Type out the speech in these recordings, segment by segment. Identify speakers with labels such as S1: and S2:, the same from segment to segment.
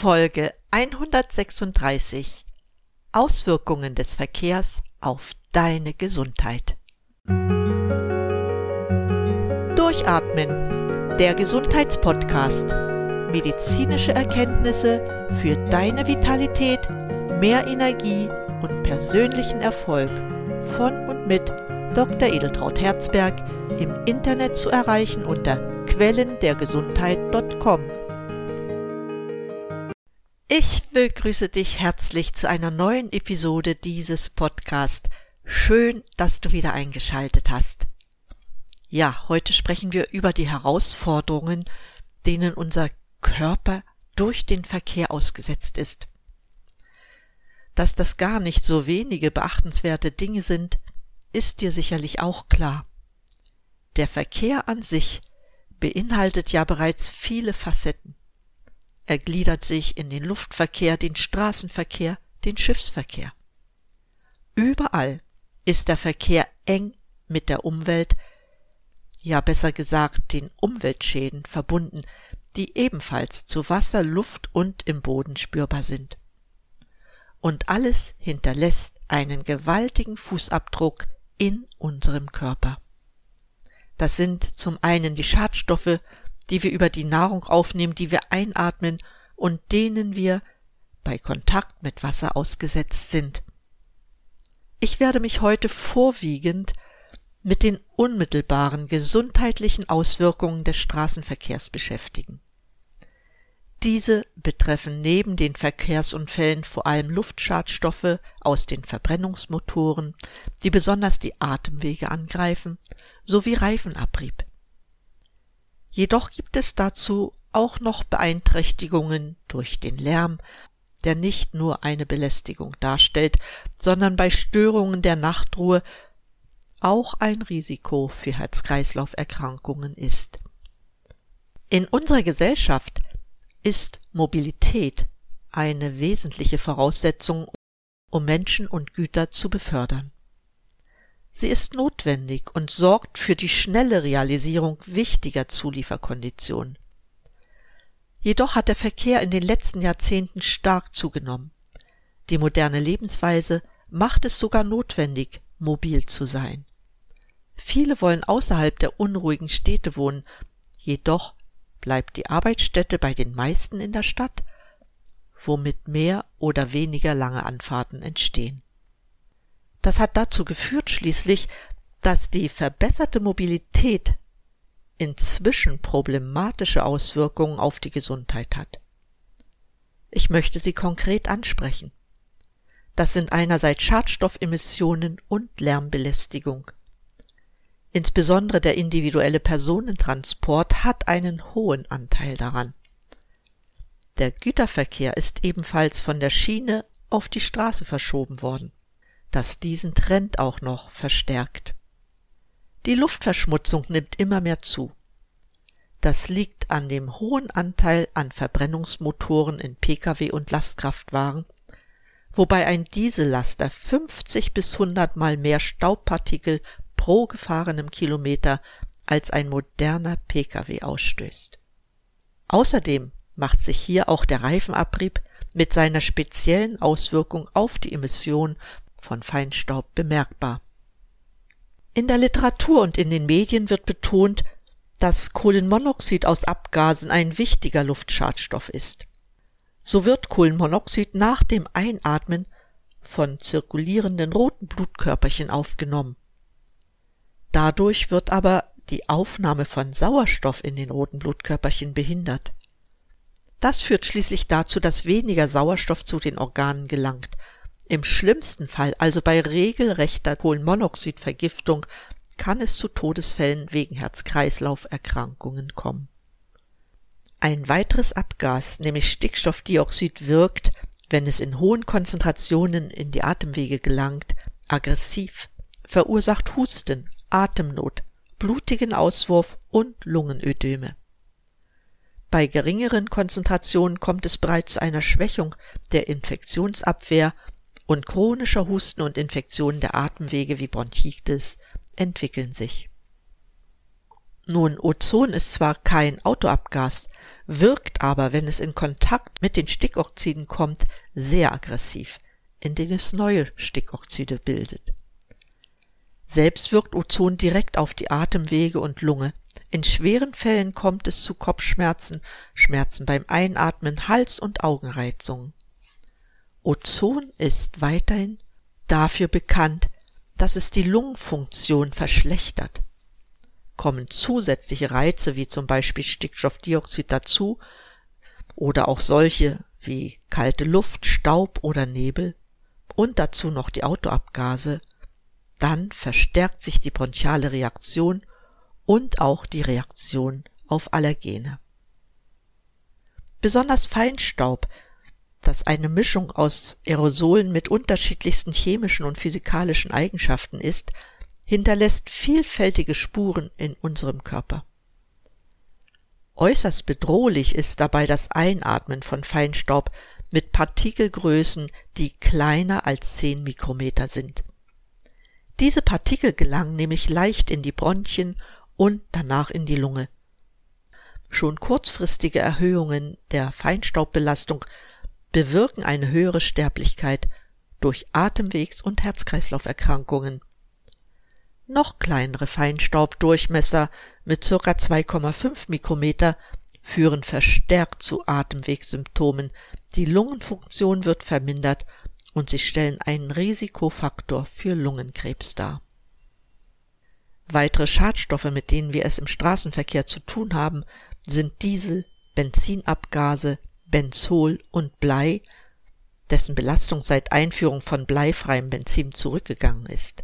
S1: Folge 136 Auswirkungen des Verkehrs auf deine Gesundheit. Durchatmen, der Gesundheitspodcast. Medizinische Erkenntnisse für deine Vitalität, mehr Energie und persönlichen Erfolg von und mit Dr. Edeltraut Herzberg im Internet zu erreichen unter quellendergesundheit.com. Ich begrüße dich herzlich zu einer neuen Episode dieses Podcasts. Schön, dass du wieder eingeschaltet hast. Ja, heute sprechen wir über die Herausforderungen, denen unser Körper durch den Verkehr ausgesetzt ist. Dass das gar nicht so wenige beachtenswerte Dinge sind, ist dir sicherlich auch klar. Der Verkehr an sich beinhaltet ja bereits viele Facetten. Er gliedert sich in den Luftverkehr, den Straßenverkehr, den Schiffsverkehr. Überall ist der Verkehr eng mit der Umwelt, ja besser gesagt den Umweltschäden verbunden, die ebenfalls zu Wasser, Luft und im Boden spürbar sind. Und alles hinterlässt einen gewaltigen Fußabdruck in unserem Körper. Das sind zum einen die Schadstoffe, die wir über die Nahrung aufnehmen, die wir einatmen und denen wir bei Kontakt mit Wasser ausgesetzt sind. Ich werde mich heute vorwiegend mit den unmittelbaren gesundheitlichen Auswirkungen des Straßenverkehrs beschäftigen. Diese betreffen neben den Verkehrsunfällen vor allem Luftschadstoffe aus den Verbrennungsmotoren, die besonders die Atemwege angreifen, sowie Reifenabrieb. Jedoch gibt es dazu auch noch Beeinträchtigungen durch den Lärm, der nicht nur eine Belästigung darstellt, sondern bei Störungen der Nachtruhe auch ein Risiko für Herz-Kreislauf-Erkrankungen ist. In unserer Gesellschaft ist Mobilität eine wesentliche Voraussetzung, um Menschen und Güter zu befördern. Sie ist notwendig und sorgt für die schnelle Realisierung wichtiger Zulieferkonditionen. Jedoch hat der Verkehr in den letzten Jahrzehnten stark zugenommen. Die moderne Lebensweise macht es sogar notwendig, mobil zu sein. Viele wollen außerhalb der unruhigen Städte wohnen, jedoch bleibt die Arbeitsstätte bei den meisten in der Stadt, womit mehr oder weniger lange Anfahrten entstehen. Das hat dazu geführt schließlich, dass die verbesserte Mobilität inzwischen problematische Auswirkungen auf die Gesundheit hat. Ich möchte sie konkret ansprechen. Das sind einerseits Schadstoffemissionen und Lärmbelästigung. Insbesondere der individuelle Personentransport hat einen hohen Anteil daran. Der Güterverkehr ist ebenfalls von der Schiene auf die Straße verschoben worden das diesen Trend auch noch verstärkt. Die Luftverschmutzung nimmt immer mehr zu. Das liegt an dem hohen Anteil an Verbrennungsmotoren in Pkw und Lastkraftwagen, wobei ein Diesellaster 50 bis 100 mal mehr Staubpartikel pro gefahrenem Kilometer als ein moderner Pkw ausstößt. Außerdem macht sich hier auch der Reifenabrieb mit seiner speziellen Auswirkung auf die Emission von Feinstaub bemerkbar. In der Literatur und in den Medien wird betont, dass Kohlenmonoxid aus Abgasen ein wichtiger Luftschadstoff ist. So wird Kohlenmonoxid nach dem Einatmen von zirkulierenden roten Blutkörperchen aufgenommen. Dadurch wird aber die Aufnahme von Sauerstoff in den roten Blutkörperchen behindert. Das führt schließlich dazu, dass weniger Sauerstoff zu den Organen gelangt, im schlimmsten Fall, also bei regelrechter Kohlenmonoxidvergiftung, kann es zu Todesfällen wegen Herz-Kreislauf-Erkrankungen kommen. Ein weiteres Abgas, nämlich Stickstoffdioxid, wirkt, wenn es in hohen Konzentrationen in die Atemwege gelangt, aggressiv, verursacht Husten, Atemnot, blutigen Auswurf und Lungenödeme. Bei geringeren Konzentrationen kommt es bereits zu einer Schwächung der Infektionsabwehr und chronischer Husten und Infektionen der Atemwege wie Bronchitis entwickeln sich. Nun, Ozon ist zwar kein Autoabgas, wirkt aber, wenn es in Kontakt mit den Stickoxiden kommt, sehr aggressiv, indem es neue Stickoxide bildet. Selbst wirkt Ozon direkt auf die Atemwege und Lunge. In schweren Fällen kommt es zu Kopfschmerzen, Schmerzen beim Einatmen, Hals- und Augenreizungen. Ozon ist weiterhin dafür bekannt, dass es die Lungenfunktion verschlechtert. Kommen zusätzliche Reize wie zum Beispiel Stickstoffdioxid dazu oder auch solche wie kalte Luft, Staub oder Nebel und dazu noch die Autoabgase, dann verstärkt sich die bronchiale Reaktion und auch die Reaktion auf Allergene. Besonders Feinstaub, das eine Mischung aus Aerosolen mit unterschiedlichsten chemischen und physikalischen Eigenschaften ist, hinterlässt vielfältige Spuren in unserem Körper. Äußerst bedrohlich ist dabei das Einatmen von Feinstaub mit Partikelgrößen, die kleiner als 10 Mikrometer sind. Diese Partikel gelangen nämlich leicht in die Bronchien und danach in die Lunge. Schon kurzfristige Erhöhungen der Feinstaubbelastung bewirken eine höhere Sterblichkeit durch Atemwegs- und Herz-Kreislauf-Erkrankungen. Noch kleinere Feinstaubdurchmesser mit ca. 2,5 Mikrometer führen verstärkt zu Atemwegssymptomen, die Lungenfunktion wird vermindert und sie stellen einen Risikofaktor für Lungenkrebs dar. Weitere Schadstoffe, mit denen wir es im Straßenverkehr zu tun haben, sind Diesel, Benzinabgase, Benzol und Blei, dessen Belastung seit Einführung von bleifreiem Benzin zurückgegangen ist.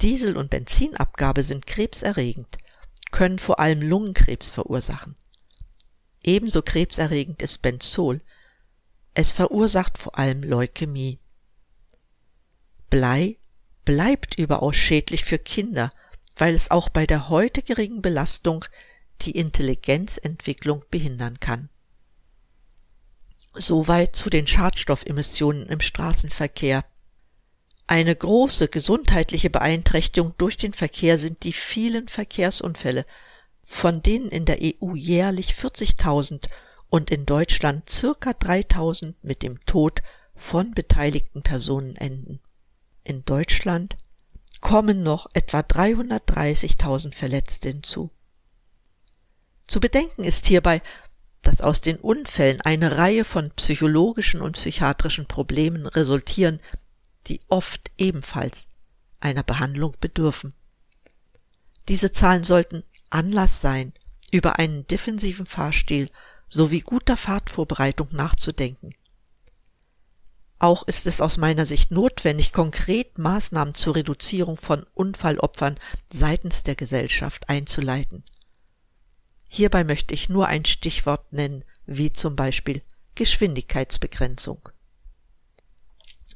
S1: Diesel- und Benzinabgabe sind krebserregend, können vor allem Lungenkrebs verursachen. Ebenso krebserregend ist Benzol, es verursacht vor allem Leukämie. Blei bleibt überaus schädlich für Kinder, weil es auch bei der heute geringen Belastung die Intelligenzentwicklung behindern kann. Soweit zu den Schadstoffemissionen im Straßenverkehr. Eine große gesundheitliche Beeinträchtigung durch den Verkehr sind die vielen Verkehrsunfälle, von denen in der EU jährlich 40.000 und in Deutschland circa 3000 mit dem Tod von beteiligten Personen enden. In Deutschland kommen noch etwa 330.000 Verletzte hinzu. Zu bedenken ist hierbei, dass aus den Unfällen eine Reihe von psychologischen und psychiatrischen Problemen resultieren, die oft ebenfalls einer Behandlung bedürfen. Diese Zahlen sollten Anlass sein, über einen defensiven Fahrstil sowie guter Fahrtvorbereitung nachzudenken. Auch ist es aus meiner Sicht notwendig, konkret Maßnahmen zur Reduzierung von Unfallopfern seitens der Gesellschaft einzuleiten. Hierbei möchte ich nur ein Stichwort nennen, wie zum Beispiel Geschwindigkeitsbegrenzung.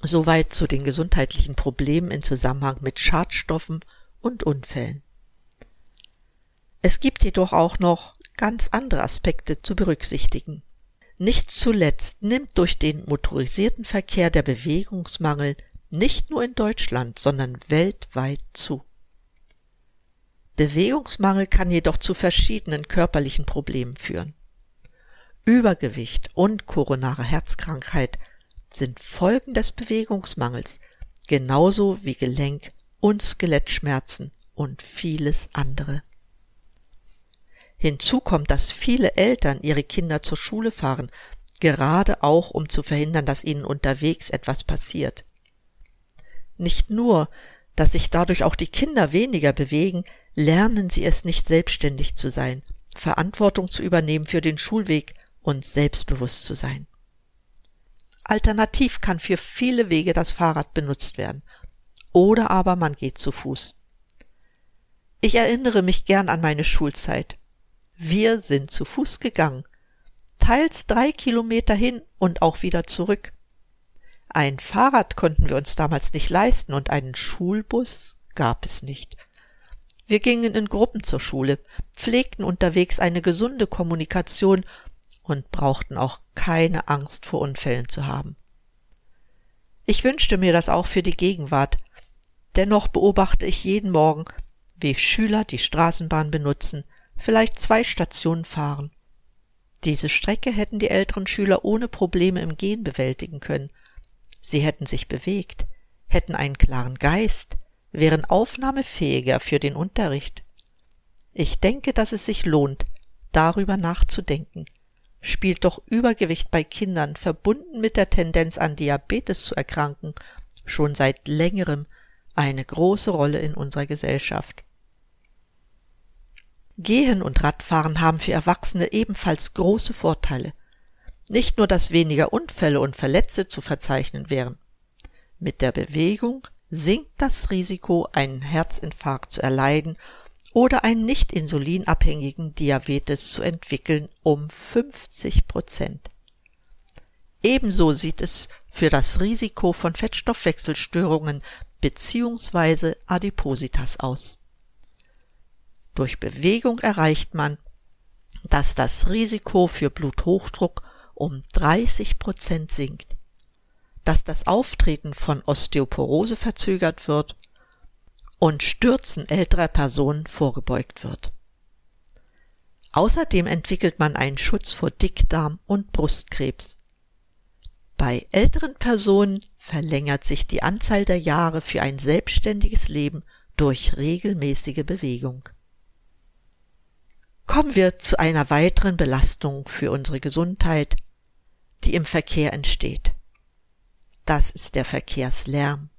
S1: Soweit zu den gesundheitlichen Problemen in Zusammenhang mit Schadstoffen und Unfällen. Es gibt jedoch auch noch ganz andere Aspekte zu berücksichtigen. Nicht zuletzt nimmt durch den motorisierten Verkehr der Bewegungsmangel nicht nur in Deutschland, sondern weltweit zu. Bewegungsmangel kann jedoch zu verschiedenen körperlichen Problemen führen. Übergewicht und koronare Herzkrankheit sind Folgen des Bewegungsmangels, genauso wie Gelenk- und Skelettschmerzen und vieles andere. Hinzu kommt, dass viele Eltern ihre Kinder zur Schule fahren, gerade auch um zu verhindern, dass ihnen unterwegs etwas passiert. Nicht nur, dass sich dadurch auch die Kinder weniger bewegen, lernen sie es nicht selbstständig zu sein, Verantwortung zu übernehmen für den Schulweg und selbstbewusst zu sein. Alternativ kann für viele Wege das Fahrrad benutzt werden. Oder aber man geht zu Fuß. Ich erinnere mich gern an meine Schulzeit. Wir sind zu Fuß gegangen, teils drei Kilometer hin und auch wieder zurück. Ein Fahrrad konnten wir uns damals nicht leisten und einen Schulbus gab es nicht. Wir gingen in Gruppen zur Schule, pflegten unterwegs eine gesunde Kommunikation und brauchten auch keine Angst vor Unfällen zu haben. Ich wünschte mir das auch für die Gegenwart. Dennoch beobachte ich jeden Morgen, wie Schüler die Straßenbahn benutzen, vielleicht zwei Stationen fahren. Diese Strecke hätten die älteren Schüler ohne Probleme im Gehen bewältigen können. Sie hätten sich bewegt, hätten einen klaren Geist, wären aufnahmefähiger für den Unterricht. Ich denke, dass es sich lohnt, darüber nachzudenken. Spielt doch Übergewicht bei Kindern, verbunden mit der Tendenz an Diabetes zu erkranken, schon seit längerem eine große Rolle in unserer Gesellschaft. Gehen und Radfahren haben für Erwachsene ebenfalls große Vorteile. Nicht nur, dass weniger Unfälle und Verletzte zu verzeichnen wären. Mit der Bewegung sinkt das Risiko, einen Herzinfarkt zu erleiden oder einen nicht insulinabhängigen Diabetes zu entwickeln, um 50 Prozent. Ebenso sieht es für das Risiko von Fettstoffwechselstörungen bzw. Adipositas aus. Durch Bewegung erreicht man, dass das Risiko für Bluthochdruck um 30 Prozent sinkt, dass das Auftreten von Osteoporose verzögert wird und Stürzen älterer Personen vorgebeugt wird. Außerdem entwickelt man einen Schutz vor Dickdarm und Brustkrebs. Bei älteren Personen verlängert sich die Anzahl der Jahre für ein selbstständiges Leben durch regelmäßige Bewegung. Kommen wir zu einer weiteren Belastung für unsere Gesundheit, die im Verkehr entsteht. Das ist der Verkehrslärm.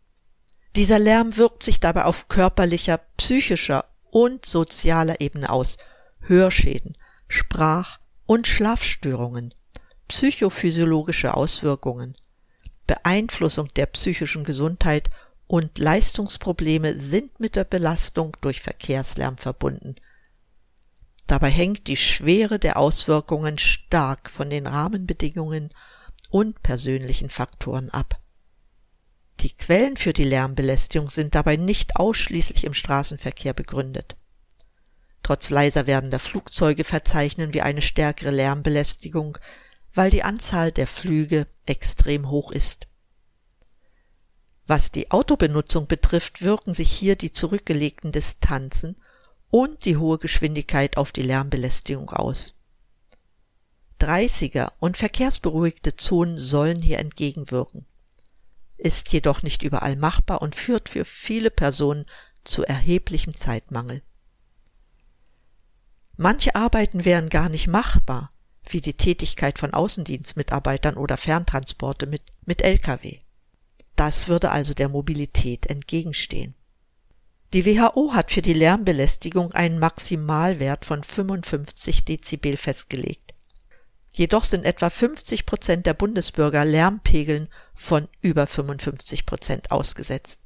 S1: Dieser Lärm wirkt sich dabei auf körperlicher, psychischer und sozialer Ebene aus. Hörschäden, Sprach- und Schlafstörungen, psychophysiologische Auswirkungen, Beeinflussung der psychischen Gesundheit und Leistungsprobleme sind mit der Belastung durch Verkehrslärm verbunden. Dabei hängt die Schwere der Auswirkungen stark von den Rahmenbedingungen und persönlichen Faktoren ab. Die Quellen für die Lärmbelästigung sind dabei nicht ausschließlich im Straßenverkehr begründet. Trotz leiser werdender Flugzeuge verzeichnen wir eine stärkere Lärmbelästigung, weil die Anzahl der Flüge extrem hoch ist. Was die Autobenutzung betrifft, wirken sich hier die zurückgelegten Distanzen und die hohe Geschwindigkeit auf die Lärmbelästigung aus. 30er und verkehrsberuhigte Zonen sollen hier entgegenwirken ist jedoch nicht überall machbar und führt für viele Personen zu erheblichem Zeitmangel. Manche Arbeiten wären gar nicht machbar, wie die Tätigkeit von Außendienstmitarbeitern oder Ferntransporte mit, mit Lkw. Das würde also der Mobilität entgegenstehen. Die WHO hat für die Lärmbelästigung einen Maximalwert von 55 Dezibel festgelegt. Jedoch sind etwa 50 Prozent der Bundesbürger Lärmpegeln von über 55 Prozent ausgesetzt.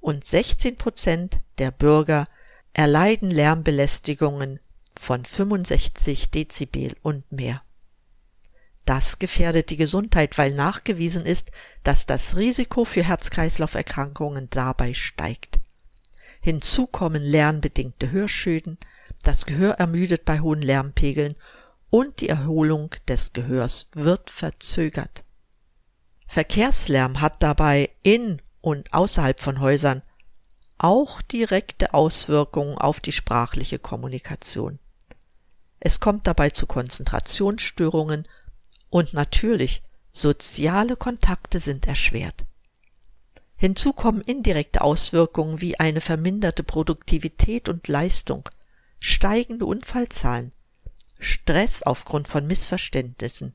S1: Und 16 Prozent der Bürger erleiden Lärmbelästigungen von 65 Dezibel und mehr. Das gefährdet die Gesundheit, weil nachgewiesen ist, dass das Risiko für Herz-Kreislauf-Erkrankungen dabei steigt. Hinzu kommen lärmbedingte Hörschäden, das Gehör ermüdet bei hohen Lärmpegeln und die Erholung des Gehörs wird verzögert. Verkehrslärm hat dabei in und außerhalb von Häusern auch direkte Auswirkungen auf die sprachliche Kommunikation. Es kommt dabei zu Konzentrationsstörungen und natürlich soziale Kontakte sind erschwert. Hinzu kommen indirekte Auswirkungen wie eine verminderte Produktivität und Leistung, steigende Unfallzahlen, Stress aufgrund von Missverständnissen,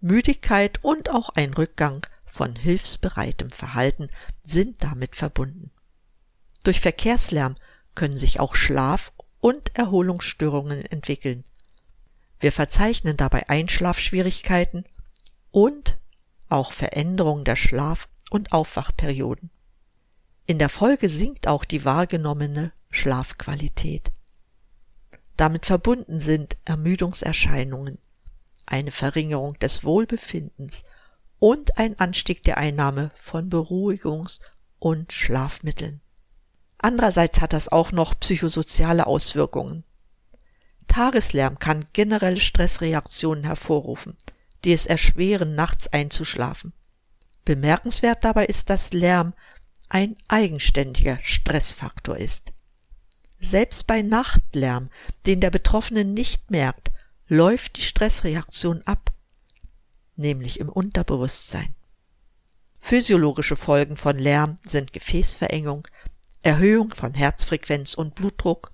S1: Müdigkeit und auch ein Rückgang von hilfsbereitem Verhalten sind damit verbunden. Durch Verkehrslärm können sich auch Schlaf- und Erholungsstörungen entwickeln. Wir verzeichnen dabei Einschlafschwierigkeiten und auch Veränderungen der Schlaf- und Aufwachperioden. In der Folge sinkt auch die wahrgenommene Schlafqualität. Damit verbunden sind Ermüdungserscheinungen, eine Verringerung des Wohlbefindens und ein Anstieg der Einnahme von Beruhigungs- und Schlafmitteln. Andererseits hat das auch noch psychosoziale Auswirkungen. Tageslärm kann generelle Stressreaktionen hervorrufen, die es erschweren, nachts einzuschlafen. Bemerkenswert dabei ist, dass Lärm ein eigenständiger Stressfaktor ist. Selbst bei Nachtlärm, den der Betroffene nicht merkt, läuft die Stressreaktion ab, nämlich im Unterbewusstsein. Physiologische Folgen von Lärm sind Gefäßverengung, Erhöhung von Herzfrequenz und Blutdruck,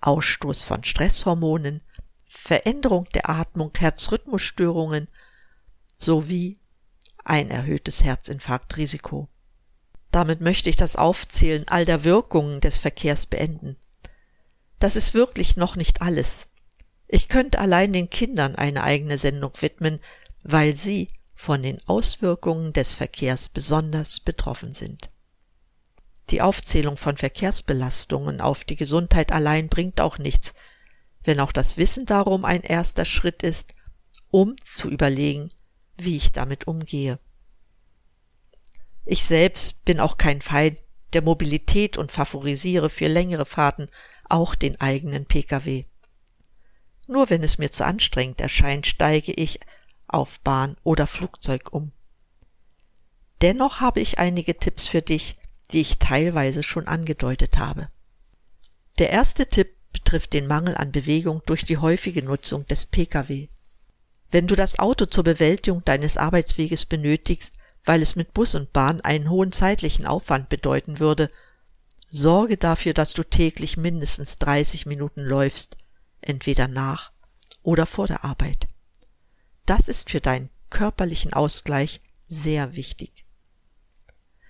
S1: Ausstoß von Stresshormonen, Veränderung der Atmung, Herzrhythmusstörungen sowie ein erhöhtes Herzinfarktrisiko. Damit möchte ich das Aufzählen all der Wirkungen des Verkehrs beenden. Das ist wirklich noch nicht alles. Ich könnte allein den Kindern eine eigene Sendung widmen, weil sie von den Auswirkungen des Verkehrs besonders betroffen sind. Die Aufzählung von Verkehrsbelastungen auf die Gesundheit allein bringt auch nichts, wenn auch das Wissen darum ein erster Schritt ist, um zu überlegen, wie ich damit umgehe. Ich selbst bin auch kein Feind der Mobilität und favorisiere für längere Fahrten auch den eigenen Pkw. Nur wenn es mir zu anstrengend erscheint, steige ich auf Bahn oder Flugzeug um. Dennoch habe ich einige Tipps für dich, die ich teilweise schon angedeutet habe. Der erste Tipp betrifft den Mangel an Bewegung durch die häufige Nutzung des Pkw. Wenn du das Auto zur Bewältigung deines Arbeitsweges benötigst, weil es mit Bus und Bahn einen hohen zeitlichen Aufwand bedeuten würde, sorge dafür, dass du täglich mindestens 30 Minuten läufst, entweder nach oder vor der Arbeit. Das ist für deinen körperlichen Ausgleich sehr wichtig.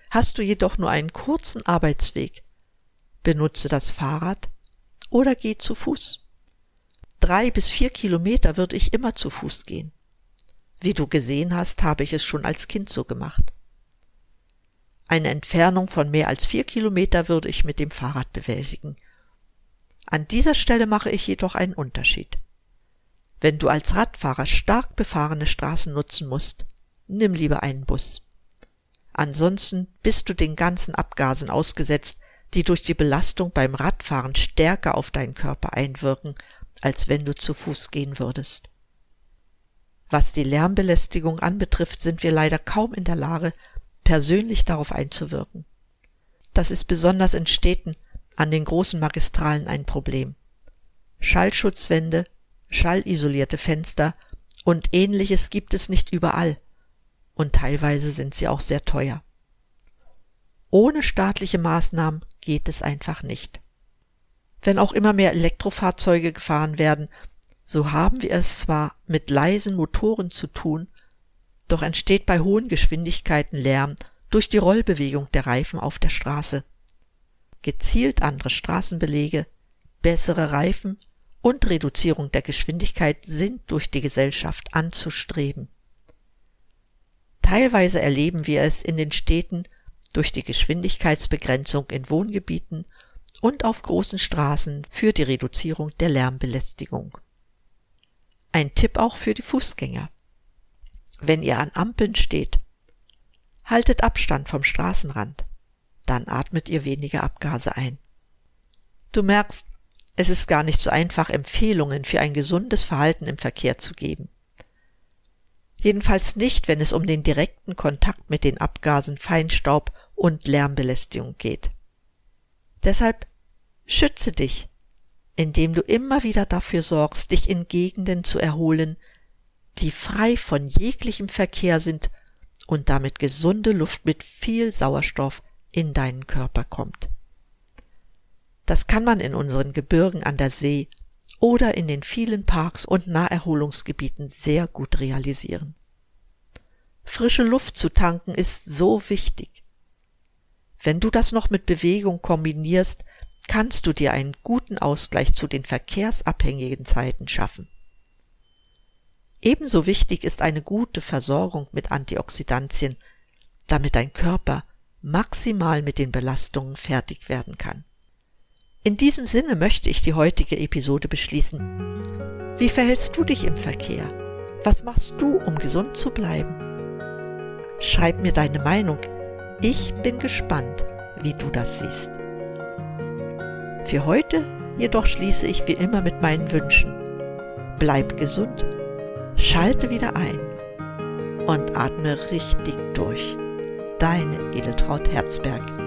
S1: Hast du jedoch nur einen kurzen Arbeitsweg, benutze das Fahrrad oder geh zu Fuß. Drei bis vier Kilometer würde ich immer zu Fuß gehen. Wie du gesehen hast, habe ich es schon als Kind so gemacht. Eine Entfernung von mehr als vier Kilometer würde ich mit dem Fahrrad bewältigen. An dieser Stelle mache ich jedoch einen Unterschied. Wenn du als Radfahrer stark befahrene Straßen nutzen musst, nimm lieber einen Bus. Ansonsten bist du den ganzen Abgasen ausgesetzt, die durch die Belastung beim Radfahren stärker auf deinen Körper einwirken, als wenn du zu Fuß gehen würdest. Was die Lärmbelästigung anbetrifft, sind wir leider kaum in der Lage, persönlich darauf einzuwirken. Das ist besonders in Städten an den großen Magistralen ein Problem. Schallschutzwände, schallisolierte Fenster und ähnliches gibt es nicht überall, und teilweise sind sie auch sehr teuer. Ohne staatliche Maßnahmen geht es einfach nicht. Wenn auch immer mehr Elektrofahrzeuge gefahren werden, so haben wir es zwar mit leisen Motoren zu tun, doch entsteht bei hohen Geschwindigkeiten Lärm durch die Rollbewegung der Reifen auf der Straße. Gezielt andere Straßenbelege, bessere Reifen und Reduzierung der Geschwindigkeit sind durch die Gesellschaft anzustreben. Teilweise erleben wir es in den Städten durch die Geschwindigkeitsbegrenzung in Wohngebieten und auf großen Straßen für die Reduzierung der Lärmbelästigung. Ein Tipp auch für die Fußgänger. Wenn ihr an Ampeln steht, haltet Abstand vom Straßenrand, dann atmet ihr weniger Abgase ein. Du merkst, es ist gar nicht so einfach, Empfehlungen für ein gesundes Verhalten im Verkehr zu geben. Jedenfalls nicht, wenn es um den direkten Kontakt mit den Abgasen, Feinstaub und Lärmbelästigung geht. Deshalb schütze dich, indem du immer wieder dafür sorgst, dich in Gegenden zu erholen, die frei von jeglichem Verkehr sind und damit gesunde Luft mit viel Sauerstoff in deinen Körper kommt. Das kann man in unseren Gebirgen an der See oder in den vielen Parks und Naherholungsgebieten sehr gut realisieren. Frische Luft zu tanken ist so wichtig. Wenn du das noch mit Bewegung kombinierst, kannst du dir einen guten Ausgleich zu den verkehrsabhängigen Zeiten schaffen. Ebenso wichtig ist eine gute Versorgung mit Antioxidantien, damit dein Körper maximal mit den Belastungen fertig werden kann. In diesem Sinne möchte ich die heutige Episode beschließen. Wie verhältst du dich im Verkehr? Was machst du, um gesund zu bleiben? Schreib mir deine Meinung ich bin gespannt, wie du das siehst. Für heute jedoch schließe ich wie immer mit meinen Wünschen. Bleib gesund, schalte wieder ein und atme richtig durch. Deine Edeltraut Herzberg.